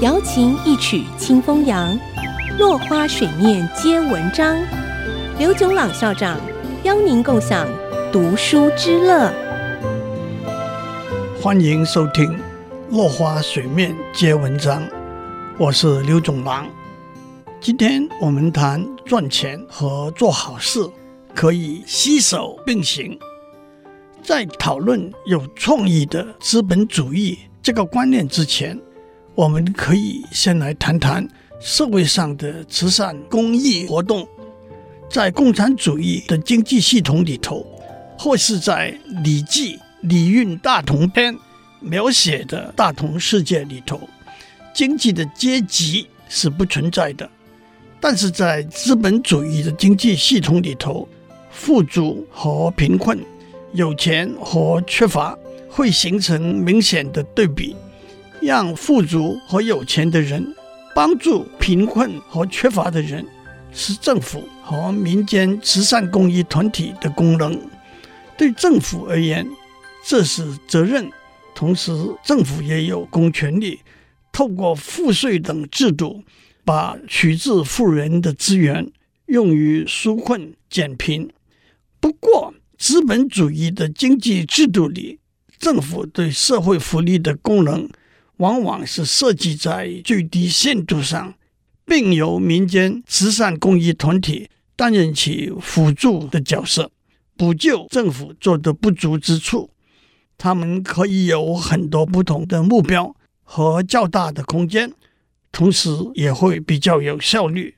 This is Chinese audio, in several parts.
瑶琴一曲清风扬，落花水面皆文章。刘炯朗校长邀您共享读书之乐。欢迎收听《落花水面皆文章》，我是刘炯朗。今天我们谈赚钱和做好事可以携手并行。在讨论有创意的资本主义这个观念之前，我们可以先来谈谈社会上的慈善公益活动。在共产主义的经济系统里头，或是在《礼记·礼运大同篇》描写的大同世界里头，经济的阶级是不存在的。但是在资本主义的经济系统里头，富足和贫困，有钱和缺乏会形成明显的对比，让富足和有钱的人帮助贫困和缺乏的人，是政府和民间慈善公益团体的功能。对政府而言，这是责任；同时，政府也有公权力，透过赋税等制度，把取自富人的资源用于纾困减贫。不过，资本主义的经济制度里，政府对社会福利的功能往往是设计在最低限度上，并由民间慈善公益团体担任起辅助的角色，补救政府做的不足之处。他们可以有很多不同的目标和较大的空间，同时也会比较有效率。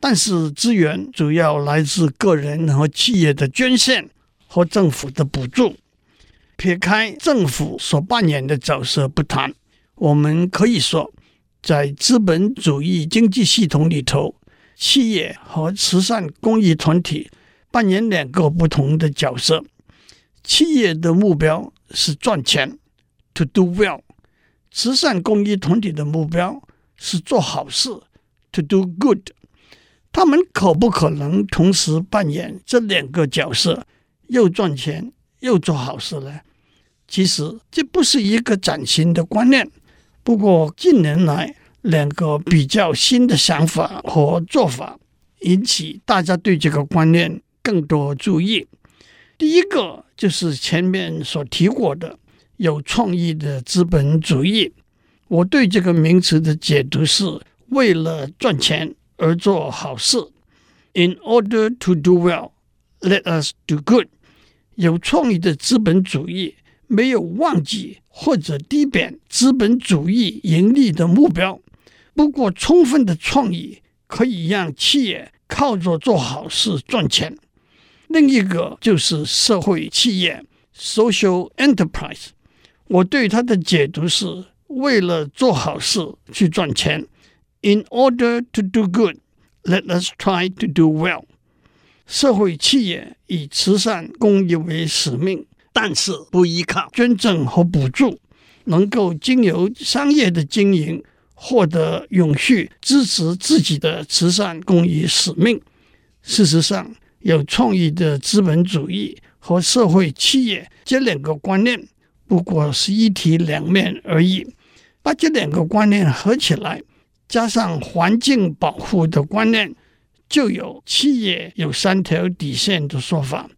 但是资源主要来自个人和企业的捐献。和政府的补助，撇开政府所扮演的角色不谈，我们可以说，在资本主义经济系统里头，企业和慈善公益团体扮演两个不同的角色。企业的目标是赚钱，to do well；慈善公益团体的目标是做好事，to do good。他们可不可能同时扮演这两个角色？又赚钱又做好事呢？其实这不是一个崭新的观念。不过近年来，两个比较新的想法和做法引起大家对这个观念更多注意。第一个就是前面所提过的有创意的资本主义。我对这个名词的解读是：为了赚钱而做好事。In order to do well, let us do good. 有创意的资本主义没有忘记或者低贬资本主义盈利的目标，不过充分的创意可以让企业靠着做好事赚钱。另一个就是社会企业 （social enterprise），我对它的解读是为了做好事去赚钱。In order to do good, let us try to do well. 社会企业以慈善公益为使命，但是不依靠捐赠和补助，能够经由商业的经营获得永续支持自己的慈善公益使命。事实上，有创意的资本主义和社会企业这两个观念不过是一体两面而已。把这两个观念合起来，加上环境保护的观念。就有企业有三条底线的说法，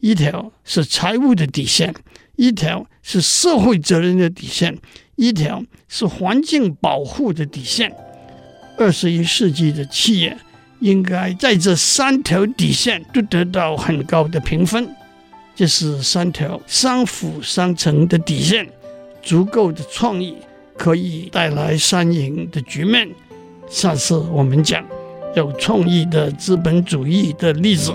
一条是财务的底线，一条是社会责任的底线，一条是环境保护的底线。二十一世纪的企业应该在这三条底线都得到很高的评分，这是三条相辅相成的底线，足够的创意可以带来三赢的局面。下次我们讲。有创意的资本主义的例子。